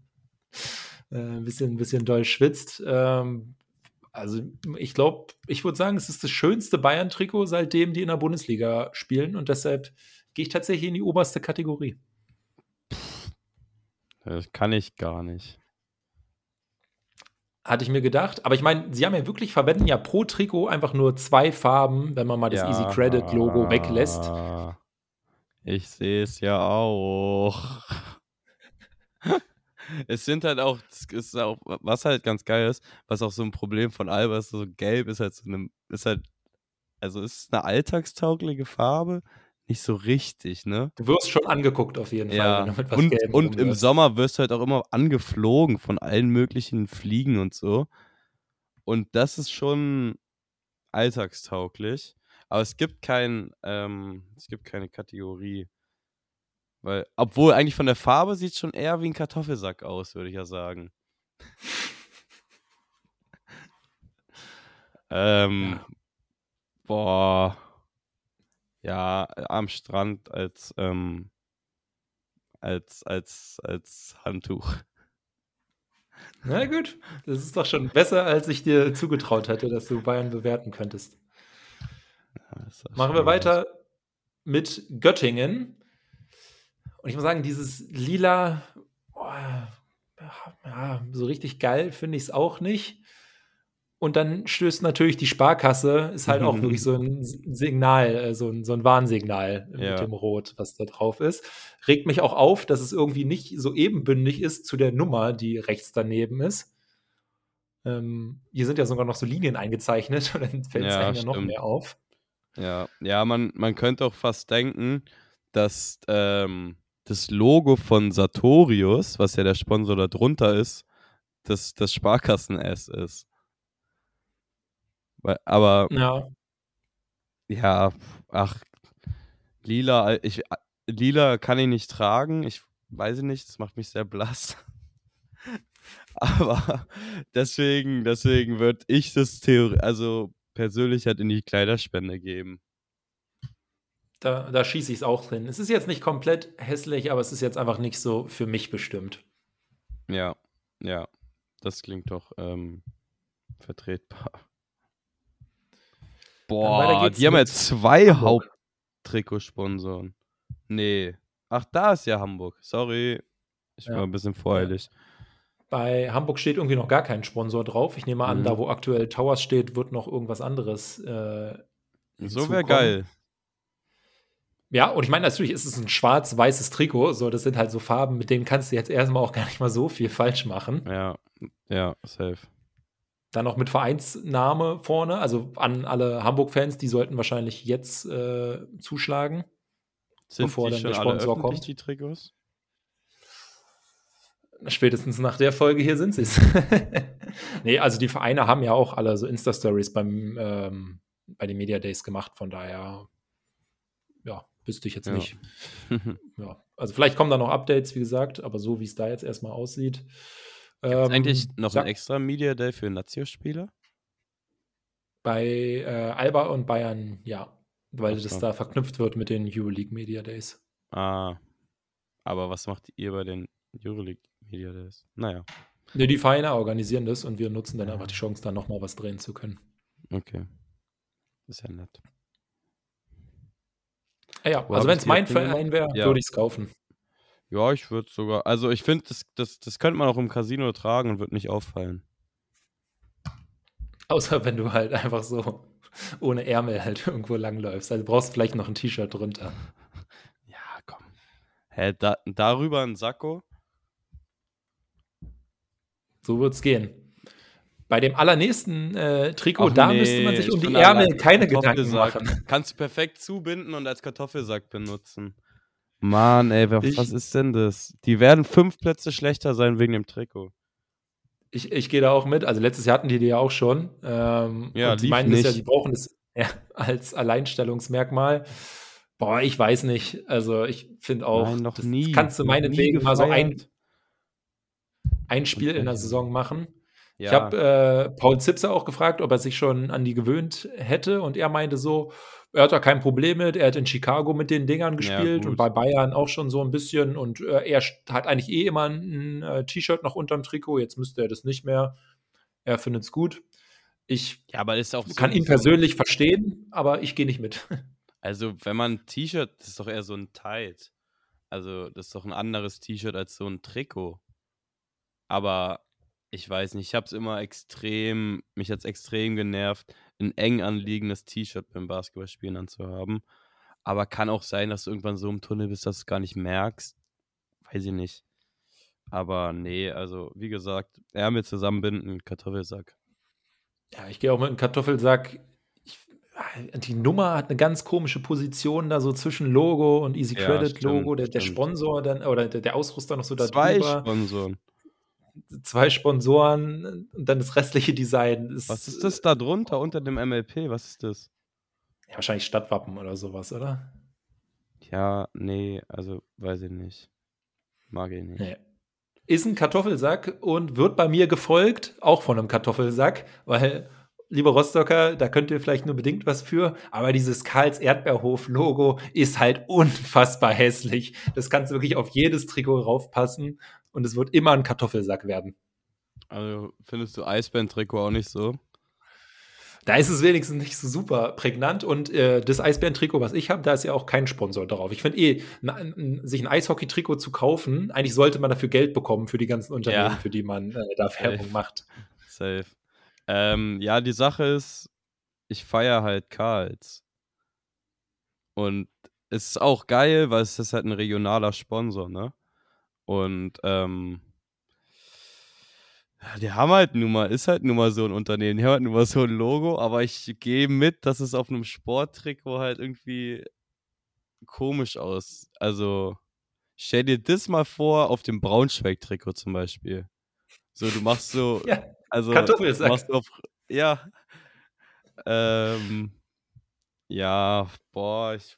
äh, ein bisschen, ein bisschen doll schwitzt. Ähm, also ich glaube, ich würde sagen, es ist das schönste Bayern-Trikot, seitdem die in der Bundesliga spielen und deshalb gehe ich tatsächlich in die oberste Kategorie. Das kann ich gar nicht. Hatte ich mir gedacht. Aber ich meine, sie haben ja wirklich, verwenden ja pro Trikot einfach nur zwei Farben, wenn man mal das Easy Credit Logo weglässt. Ja, Ich sehe es ja auch. Es sind halt auch, ist auch, was halt ganz geil ist, was auch so ein Problem von Alba ist, so gelb ist halt so eine, ist halt, also ist es eine alltagstaugliche Farbe, nicht so richtig, ne? Du wirst schon angeguckt auf jeden Fall, Ja, wenn du mit was und, und im. Sommer wirst du halt auch immer angeflogen von allen möglichen Fliegen und so. Und das ist schon alltagstauglich. Aber es gibt kein, ähm, es gibt keine Kategorie. Weil, obwohl eigentlich von der Farbe sieht es schon eher wie ein Kartoffelsack aus, würde ich ja sagen. (laughs) ähm, ja. boah. Ja, am Strand als, ähm, als, als, als Handtuch. Na gut, das ist doch schon besser, als ich dir zugetraut hätte, dass du Bayern bewerten könntest. Ja, Machen wir weiter mit Göttingen. Und ich muss sagen, dieses lila, oh, ja, so richtig geil finde ich es auch nicht. Und dann stößt natürlich die Sparkasse, ist halt auch wirklich so ein (laughs) Signal, äh, so ein, so ein Warnsignal ja. mit dem Rot, was da drauf ist. Regt mich auch auf, dass es irgendwie nicht so ebenbündig ist zu der Nummer, die rechts daneben ist. Ähm, hier sind ja sogar noch so Linien eingezeichnet (laughs) und dann fällt es ja, einem ja noch mehr auf. Ja, ja man, man könnte auch fast denken, dass ähm, das Logo von Sartorius, was ja der Sponsor da drunter ist, das, das Sparkassen-S ist. Aber ja. ja, ach, lila, ich, lila kann ich nicht tragen. Ich weiß nicht, das macht mich sehr blass. (laughs) Aber deswegen, deswegen würde ich das Theorie, also persönlich halt in die Kleiderspende geben. Da, da schieße ich es auch hin. Es ist jetzt nicht komplett hässlich, aber es ist jetzt einfach nicht so für mich bestimmt. Ja, ja. Das klingt doch ähm, vertretbar. Boah, die haben ja zwei Haupttrikotsponsoren. Nee. Ach, da ist ja Hamburg. Sorry. Ich ja. war ein bisschen voreilig. Bei Hamburg steht irgendwie noch gar kein Sponsor drauf. Ich nehme an, mhm. da wo aktuell Towers steht, wird noch irgendwas anderes. Äh, so wäre geil. Ja, und ich meine, natürlich ist es ein schwarz-weißes Trikot. So, das sind halt so Farben, mit denen kannst du jetzt erstmal auch gar nicht mal so viel falsch machen. Ja, ja, safe. Dann noch mit Vereinsname vorne, also an alle Hamburg-Fans, die sollten wahrscheinlich jetzt äh, zuschlagen, Sind bevor dann der Sponsor kommt. Die Trikots? Spätestens nach der Folge hier sind sie es. (laughs) nee, also die Vereine haben ja auch alle so Insta-Stories beim ähm, bei den Media Days gemacht, von daher ja, wüsste ich jetzt ja. nicht. (laughs) ja, also vielleicht kommen da noch Updates, wie gesagt, aber so wie es da jetzt erstmal aussieht, Gibt ähm, eigentlich noch ein extra Media Day für Nazio-Spieler? Bei äh, Alba und Bayern, ja. Weil Ach, das da verknüpft wird mit den Euroleague Media Days. Ah. Aber was macht ihr bei den Euroleague Media Days? Naja. Ne, die Vereine organisieren das und wir nutzen dann einfach die Chance, da nochmal was drehen zu können. Okay. Ist ja nett. Ah ja, Wo also wenn es mein Verein wäre, ja. würde ich es kaufen. Ja, ich würde sogar. Also ich finde, das, das, das könnte man auch im Casino tragen und wird nicht auffallen. (laughs) Außer wenn du halt einfach so (laughs) ohne Ärmel halt (laughs) irgendwo langläufst. Also brauchst vielleicht noch ein T-Shirt drunter. Ja, komm. Hä, da, darüber ein Sakko? So wird's gehen. Bei dem allernächsten äh, Trikot, Ach, da nee, müsste man sich um die Ärmel keine Gedanken machen. (laughs) Kannst du perfekt zubinden und als Kartoffelsack benutzen. Mann, ey, was, ich, was ist denn das? Die werden fünf Plätze schlechter sein wegen dem Trikot. Ich, ich gehe da auch mit. Also letztes Jahr hatten die die ja auch schon. Ähm, ja, und die meinen das ja, die brauchen das (laughs) ja, als Alleinstellungsmerkmal. Boah, ich weiß nicht. Also ich finde auch, Nein, noch nie. kannst du meinetwegen mal so ein, ein Spiel okay. in der Saison machen. Ja. Ich habe äh, Paul Zipser auch gefragt, ob er sich schon an die gewöhnt hätte und er meinte so, er hat da kein Problem mit. Er hat in Chicago mit den Dingern gespielt ja, und bei Bayern auch schon so ein bisschen. Und äh, er hat eigentlich eh immer ein, ein äh, T-Shirt noch unterm Trikot. Jetzt müsste er das nicht mehr. Er findet es gut. Ich ja, aber ist auch so kann ihn persönlich verstehen, aber ich gehe nicht mit. (laughs) Also, wenn man ein T-Shirt, das ist doch eher so ein Tight. Also, das ist doch ein anderes T-Shirt als so ein Trikot. Aber ich weiß nicht, ich habe es immer extrem, mich hat es extrem genervt, ein eng anliegendes T-Shirt beim Basketballspielen anzuhaben. Aber kann auch sein, dass du irgendwann so im Tunnel bist, dass du es gar nicht merkst. Weiß ich nicht. Aber nee, also wie gesagt, Ärmel zusammenbinden, Kartoffelsack. Ja, ich gehe auch mit einem Kartoffelsack. Ich, die Nummer hat eine ganz komische Position da so zwischen Logo und Easy Credit ja, Logo, der, der, Sponsor dann oder der, der Ausrüster noch so da Zwei drüber. Sponsoren zwei Sponsoren und dann das restliche Design. Ist, Was ist das da drunter unter dem MLP? Was ist das? Ja, wahrscheinlich Stadtwappen oder sowas, oder? Ja, nee, also weiß ich nicht. Mag ich nicht. Nee. Ist ein Kartoffelsack und wird bei mir gefolgt, auch von einem Kartoffelsack, weil, liebe Rostocker, da könnt ihr vielleicht nur bedingt was für, aber dieses Karls Erdbeerhof-Logo ist halt unfassbar hässlich. Das kannst du wirklich auf jedes Trikot raufpassen und es wird immer ein Kartoffelsack werden. Also findest du Eisbären-Trikot auch nicht so? Da ist es wenigstens nicht so super prägnant und äh, das Eisbären-Trikot, was ich habe, da ist ja auch kein Sponsor drauf. Ich finde eh, sich ein Eishockey-Trikot zu kaufen, eigentlich sollte man dafür Geld bekommen für die ganzen Unternehmen, ja. für die man äh, da Werbung macht. Safe. Ähm, ja, die Sache ist, ich feiere halt Karls. Und es ist auch geil, weil es ist halt ein regionaler Sponsor, ne? Und ähm, die haben halt nun mal, ist halt nun mal so ein Unternehmen, die haben halt nun mal so ein Logo, aber ich gehe mit, dass es auf einem Sporttrikot halt irgendwie komisch aus. Also, stell dir das mal vor auf dem Braunschweig-Trikot zum Beispiel. So, du machst so, (laughs) ja, also, machst du auf, ja, ähm, ja, boah, ich,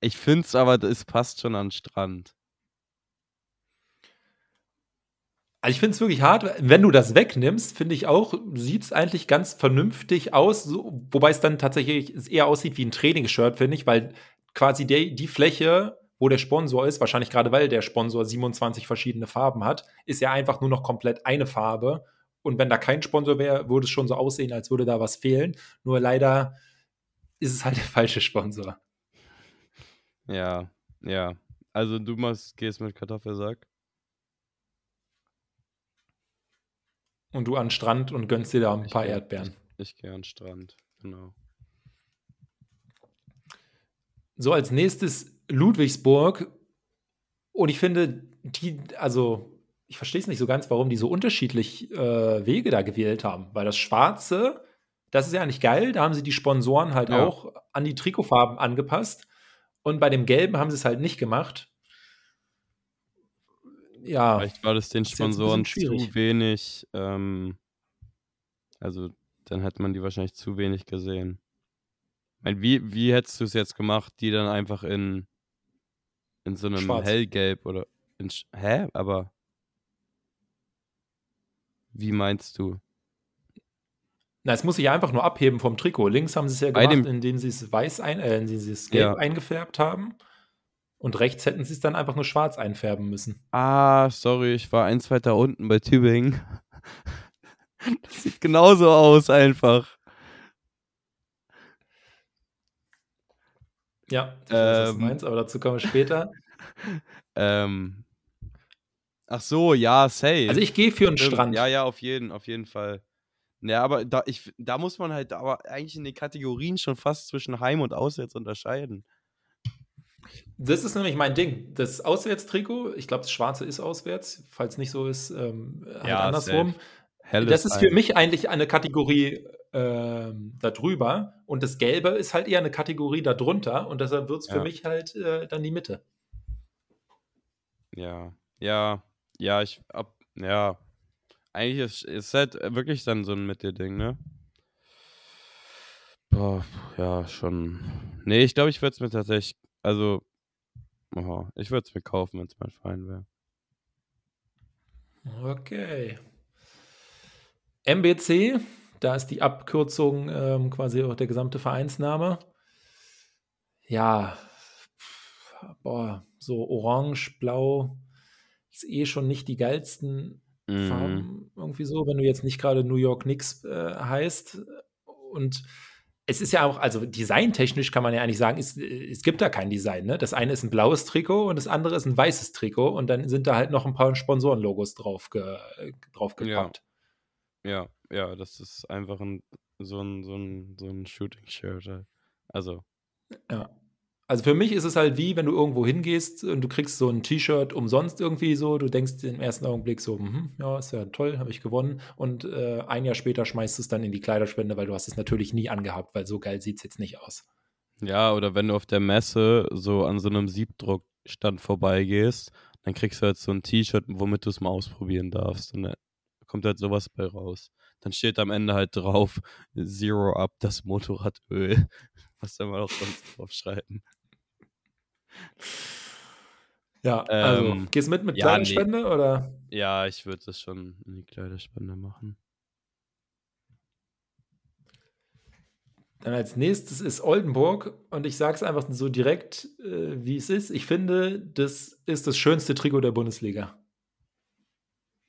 ich finde es aber, es passt schon an den Strand. Also ich finde es wirklich hart. Wenn du das wegnimmst, finde ich auch, sieht es eigentlich ganz vernünftig aus. So, wobei es dann tatsächlich eher aussieht wie ein Trainingsshirt, finde ich, weil quasi die, die Fläche, wo der Sponsor ist, wahrscheinlich gerade weil der Sponsor 27 verschiedene Farben hat, ist ja einfach nur noch komplett eine Farbe. Und wenn da kein Sponsor wäre, würde es schon so aussehen, als würde da was fehlen. Nur leider ist es halt der falsche Sponsor. Ja, ja. Also du machst, gehst mit Kartoffelsack. Und du an den Strand und gönnst dir da ein ich paar geh, Erdbeeren. Ich, ich gehe an den Strand, genau. So, als nächstes Ludwigsburg. Und ich finde, die, also, ich verstehe es nicht so ganz, warum die so unterschiedlich äh, Wege da gewählt haben. Weil das Schwarze, das ist ja eigentlich geil. Da haben sie die Sponsoren halt ja. auch an die Trikotfarben angepasst. Und bei dem Gelben haben sie es halt nicht gemacht ja. Vielleicht war das den Sponsoren zu wenig. Ähm, also, dann hätte man die wahrscheinlich zu wenig gesehen. Meine, wie, wie hättest du es jetzt gemacht, die dann einfach in, in so einem Schwarz. hellgelb oder in, hä? Aber wie meinst du? Na, es muss sich einfach nur abheben vom Trikot. Links haben sie es ja gemacht, indem sie es weiß ein, äh, indem sie es gelb ja. eingefärbt haben. Und rechts hätten sie es dann einfach nur schwarz einfärben müssen. Ah, sorry, ich war eins weiter unten bei Tübingen. (laughs) Das sieht genauso aus einfach. Ja, ich weiß, was du ähm. meinst, aber dazu kommen wir später. (laughs) ähm. Ach so, ja, safe. Also ich gehe für einen Strand. Ja, ja, auf jeden, auf jeden Fall. Ja, aber da, ich, da muss man halt aber eigentlich in den Kategorien schon fast zwischen Heim und Auswärts unterscheiden. Das ist nämlich mein Ding. Das Auswärtstrikot, ich glaube, das Schwarze ist auswärts, falls nicht so ist, ähm, halt ja, andersrum. Das ist für mich eigentlich eine Kategorie ähm, darüber und das Gelbe ist halt eher eine Kategorie darunter und deshalb wird es ja. für mich halt äh, dann die Mitte. Ja, ja, ja, ich ab, ja. Eigentlich ist es halt wirklich dann so ein Mitte-Ding, ne? Boah, ja, schon. Nee, ich glaube, ich würde es mir tatsächlich, also Aha, ich würde es mir kaufen, wenn es mein Verein wäre. Okay. MBC, da ist die Abkürzung ähm, quasi auch der gesamte Vereinsname. Ja, boah, so orange, blau ist eh schon nicht die geilsten mm. Farben irgendwie so, wenn du jetzt nicht gerade New York Knicks äh, heißt. Und es ist ja auch, also designtechnisch kann man ja eigentlich sagen, es, es gibt da kein Design. Ne? Das eine ist ein blaues Trikot und das andere ist ein weißes Trikot und dann sind da halt noch ein paar Sponsorenlogos drauf, ge, drauf gepackt. Ja. ja, ja, das ist einfach ein, so ein, so ein, so ein Shooting-Shirt. Halt. Also. Ja. Also für mich ist es halt wie, wenn du irgendwo hingehst und du kriegst so ein T-Shirt umsonst irgendwie so. Du denkst im ersten Augenblick so, hm, ja, ist ja toll, habe ich gewonnen. Und äh, ein Jahr später schmeißt du es dann in die Kleiderspende, weil du hast es natürlich nie angehabt, weil so geil sieht es jetzt nicht aus. Ja, oder wenn du auf der Messe so an so einem Siebdruckstand vorbeigehst, dann kriegst du halt so ein T-Shirt, womit du es mal ausprobieren darfst. Und dann kommt halt sowas bei raus. Dann steht am Ende halt drauf, Zero Up, das Motorradöl. (laughs) Was soll man auch sonst draufschreiben? Ja, also ähm, gehst du mit mit ja, Kleiderspende nee. oder? Ja, ich würde das schon in die Kleiderspende machen. Dann als nächstes ist Oldenburg und ich sage es einfach so direkt, äh, wie es ist. Ich finde, das ist das schönste Trikot der Bundesliga.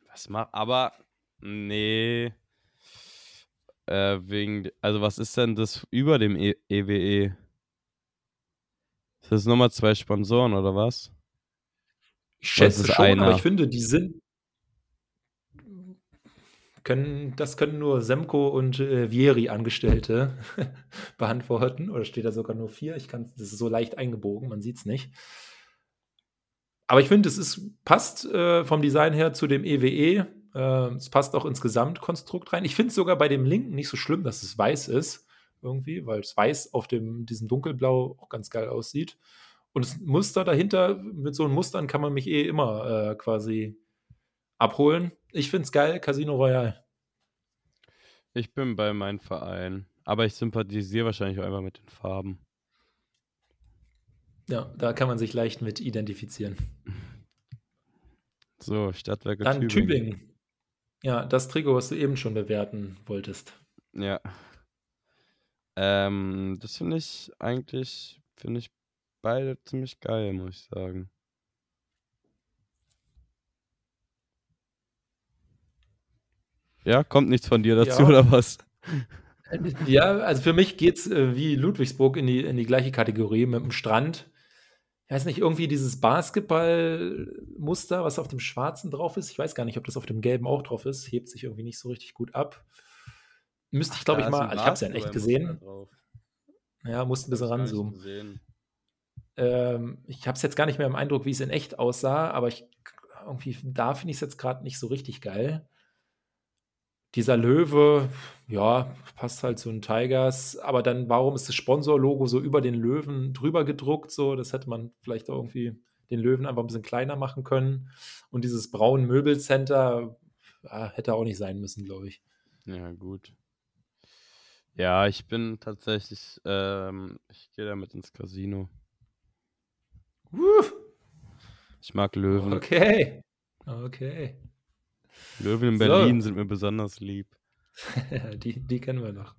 Was macht, aber nee. Äh, wegen, also was ist denn das über dem e EWE? Das nochmal zwei Sponsoren oder was? Ich schätze schon, einer? aber ich finde, die sind. Können, das können nur Semco und äh, Vieri-Angestellte (laughs) beantworten. Oder steht da sogar nur vier? Ich kann, das ist so leicht eingebogen, man sieht es nicht. Aber ich finde, es ist, passt äh, vom Design her zu dem EWE. Äh, es passt auch ins Gesamtkonstrukt rein. Ich finde es sogar bei dem linken nicht so schlimm, dass es weiß ist, irgendwie, weil es weiß auf dem, diesem Dunkelblau auch ganz geil aussieht. Und das Muster dahinter, mit so einem Mustern kann man mich eh immer äh, quasi abholen. Ich finde es geil, Casino Royale. Ich bin bei meinem Verein, aber ich sympathisiere wahrscheinlich auch einfach mit den Farben. Ja, da kann man sich leicht mit identifizieren. So, Stadtwerke Dann Tübingen. Tübingen. Ja, das Trikot, was du eben schon bewerten wolltest. Ja. Ähm, das finde ich eigentlich, finde ich beide ziemlich geil, muss ich sagen. Ja, kommt nichts von dir dazu, ja. oder was? Ja, also für mich geht es äh, wie Ludwigsburg in die, in die gleiche Kategorie mit dem Strand. Ich weiß nicht, irgendwie dieses Basketballmuster, was auf dem Schwarzen drauf ist. Ich weiß gar nicht, ob das auf dem Gelben auch drauf ist. Hebt sich irgendwie nicht so richtig gut ab. Müsste ich, glaube ich, mal. Ich habe es ja in echt gesehen. Ja, musste ein bisschen ranzoomen. Ähm, ich habe es jetzt gar nicht mehr im Eindruck, wie es in echt aussah, aber ich, irgendwie da finde ich es jetzt gerade nicht so richtig geil. Dieser Löwe, ja, passt halt zu den Tigers, aber dann, warum ist das Sponsorlogo so über den Löwen drüber gedruckt? So, das hätte man vielleicht irgendwie den Löwen einfach ein bisschen kleiner machen können. Und dieses braune Möbelcenter ja, hätte auch nicht sein müssen, glaube ich. Ja, gut. Ja, ich bin tatsächlich, ähm, ich gehe damit ins Casino. Woo. Ich mag Löwen. Okay. Okay. Löwen in Berlin so. sind mir besonders lieb. (laughs) die, die kennen wir noch.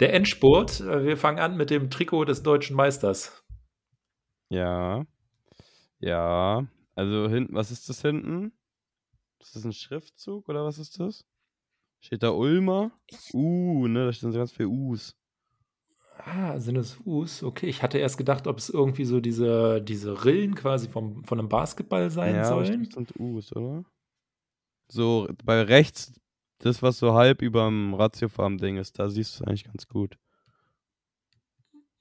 Der Endspurt. Äh, wir fangen an mit dem Trikot des deutschen Meisters. Ja. Ja. Also hinten, was ist das hinten? Ist das ein Schriftzug oder was ist das? Steht da Ulmer? Uh, ne, da stehen so ganz viele U's. Ah, sind es Us? Okay, ich hatte erst gedacht, ob es irgendwie so diese, diese Rillen quasi vom, von einem Basketball sein ja, sollen. Ja, sind Us, oder? So, bei rechts, das, was so halb über dem Ratiofarm-Ding ist, da siehst du es eigentlich ganz gut.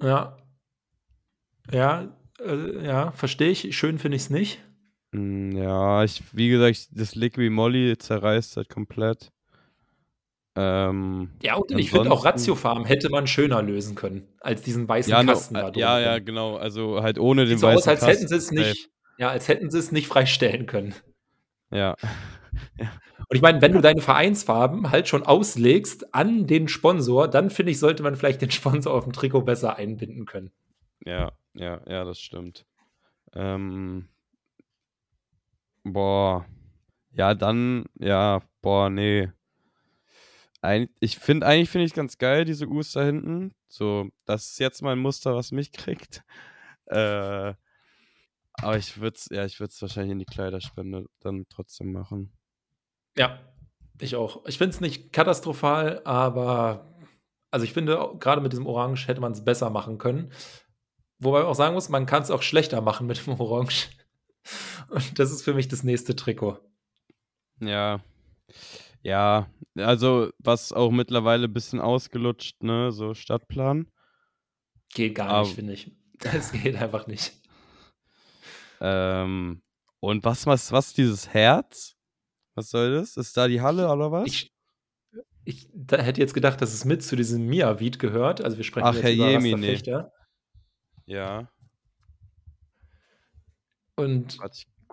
Ja. Ja, äh, ja, verstehe ich. Schön finde ich es nicht. Hm, ja, ich, wie gesagt, das Liquid Molly zerreißt halt komplett. Ähm, ja, und ich finde auch Ratiofarm hätte man schöner lösen können, als diesen weißen ja, Kasten no, da drin. Ja, ja, genau. Also halt ohne den so weißen aus, als Kasten. Hätten sie es nicht, ja, als hätten sie es nicht freistellen können. Ja. ja. Und ich meine, wenn du deine Vereinsfarben halt schon auslegst an den Sponsor, dann finde ich, sollte man vielleicht den Sponsor auf dem Trikot besser einbinden können. Ja, ja, ja, das stimmt. Ähm, boah. Ja, dann, ja, boah, nee. Ein, ich finde, eigentlich finde ich ganz geil, diese U's da hinten. So, das ist jetzt mein Muster, was mich kriegt. Äh, aber ich würde es, ja, ich würde es wahrscheinlich in die Kleiderspende dann trotzdem machen. Ja, ich auch. Ich finde es nicht katastrophal, aber also ich finde, gerade mit diesem Orange hätte man es besser machen können. Wobei man auch sagen muss, man kann es auch schlechter machen mit dem (laughs) Orange. Und das ist für mich das nächste Trikot. Ja. Ja, also was auch mittlerweile ein bisschen ausgelutscht, ne, so Stadtplan. Geht gar Aber, nicht, finde ich. (laughs) Es geht einfach nicht. Ähm, und was, was, was dieses Herz? Was soll das? Ist da die Halle oder was? Ich, ich hätte jetzt gedacht, dass es mit zu diesem Miavid gehört. Also wir sprechen Ach, jetzt Herr über Jemine. Ja. Und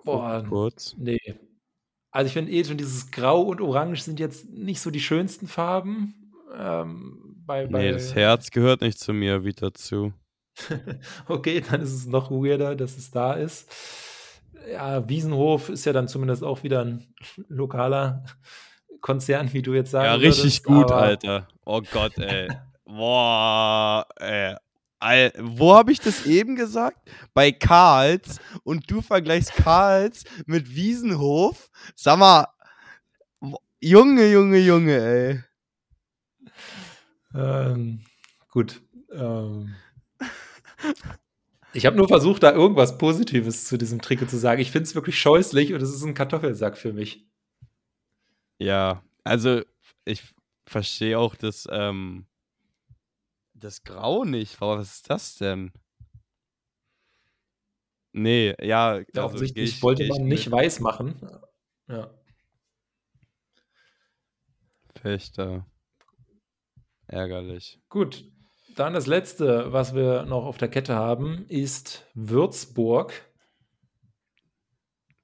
boah, kurz. nee, also ich finde eh schon dieses Grau und Orange sind jetzt nicht so die schönsten Farben. Ähm, bei, bei nee, das Herz gehört nicht zu mir wie dazu. (laughs) okay, dann ist es noch weirder, dass es da ist. Ja, Wiesenhof ist ja dann zumindest auch wieder ein lokaler Konzern, wie du jetzt sagst. Ja, richtig würdest, gut, Alter. Oh Gott, ey. (laughs) Boah, ey. Wo habe ich das eben gesagt? Bei Karls und du vergleichst Karls mit Wiesenhof. Sag mal, Junge, Junge, Junge, ey. Ähm, gut. Ähm. Ich habe nur versucht, da irgendwas Positives zu diesem Trikot zu sagen. Ich finde es wirklich scheußlich und es ist ein Kartoffelsack für mich. Ja, also ich verstehe auch das, ähm, das Grau nicht. Was ist das denn? Nee, ja. Also offensichtlich ich, wollte man nicht weiß machen. Ja. Fechter. Ärgerlich. Gut. Dann das letzte, was wir noch auf der Kette haben, ist Würzburg.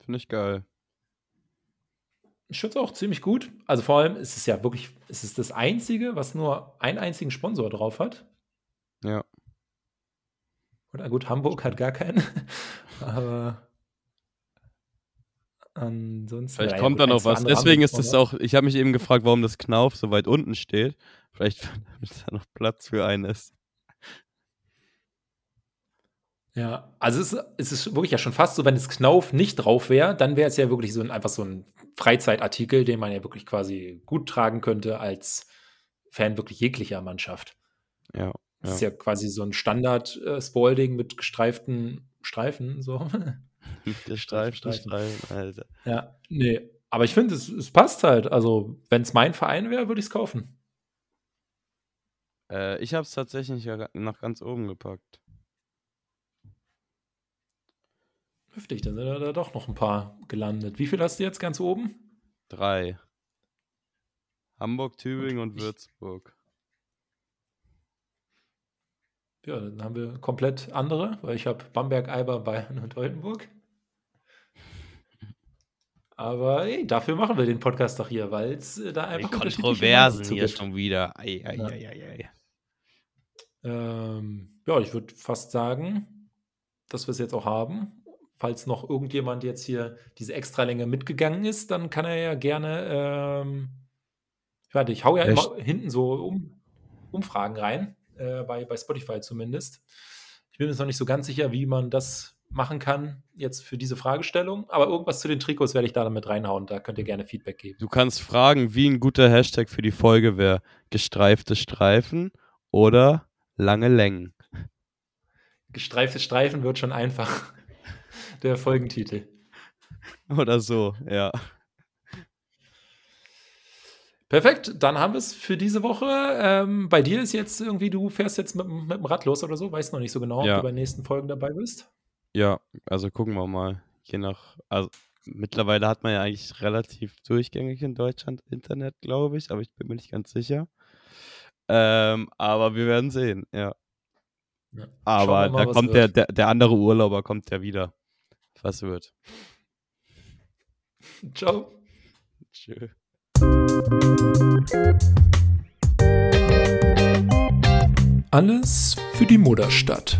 Finde ich geil. Ich finde es auch ziemlich gut. Also vor allem ist es ja wirklich, ist es das einzige, was nur einen einzigen Sponsor drauf hat. Ja. Oder gut, Hamburg hat gar keinen. (laughs) Aber ansonsten. Vielleicht ja, kommt ja, da noch was. Deswegen ist es auch, ich habe mich eben gefragt, warum das Knauf so weit unten steht. Vielleicht, (laughs) damit da noch Platz für einen ist. Ja, also es ist, es ist wirklich ja schon fast so, wenn das Knauf nicht drauf wäre, dann wäre es ja wirklich so ein, einfach so ein Freizeitartikel, den man ja wirklich quasi gut tragen könnte als Fan wirklich jeglicher Mannschaft. Ja. Das ja. ist ja quasi so ein Standard-Spalding äh, mit gestreiften Streifen, so. (laughs) Gestreiften Streifen, Alter. Ja, nee. Aber ich finde, es, es passt halt. Also, wenn es mein Verein wäre, würde ich es kaufen. Äh, ich habe es tatsächlich nach ganz oben gepackt. Heftig, dann sind da doch noch ein paar gelandet. Wie viel hast du jetzt ganz oben? Drei. Hamburg, Tübingen und, und Würzburg. Ja, dann haben wir komplett andere, weil ich habe Bamberg, Eiber, Bayern und Oldenburg. Aber ey, dafür machen wir den Podcast doch hier, weil es äh, da einfach Die Kontroversen hier schon wieder. Ei, ei, ja. ei, ähm, ja, ich würde fast sagen, dass wir es jetzt auch haben. Falls noch irgendjemand jetzt hier diese Extralänge mitgegangen ist, dann kann er ja gerne, ähm, warte, ich hau ja Echt? immer hinten so um, Umfragen rein äh, bei, bei Spotify zumindest. Ich bin mir jetzt noch nicht so ganz sicher, wie man das machen kann jetzt für diese Fragestellung, aber irgendwas zu den Trikots werde ich da damit reinhauen. Da könnt ihr gerne Feedback geben. Du kannst fragen, wie ein guter Hashtag für die Folge wäre: gestreifte Streifen oder lange Längen. Gestreifte Streifen wird schon einfach der Folgentitel. Oder so, ja. Perfekt, dann haben wir es für diese Woche. Ähm, bei dir ist jetzt irgendwie, du fährst jetzt mit, mit dem Rad los oder so, weißt noch nicht so genau, ja. ob du bei den nächsten Folgen dabei bist. Ja, also gucken wir mal. Je nach, also mittlerweile hat man ja eigentlich relativ durchgängig in Deutschland Internet, glaube ich, aber ich bin mir nicht ganz sicher. Ähm, aber wir werden sehen, ja. ja. Aber mal, da kommt der, der, der andere Urlauber kommt ja wieder. Was wird? (laughs) Ciao. Tschö. Alles für die Mutterstadt.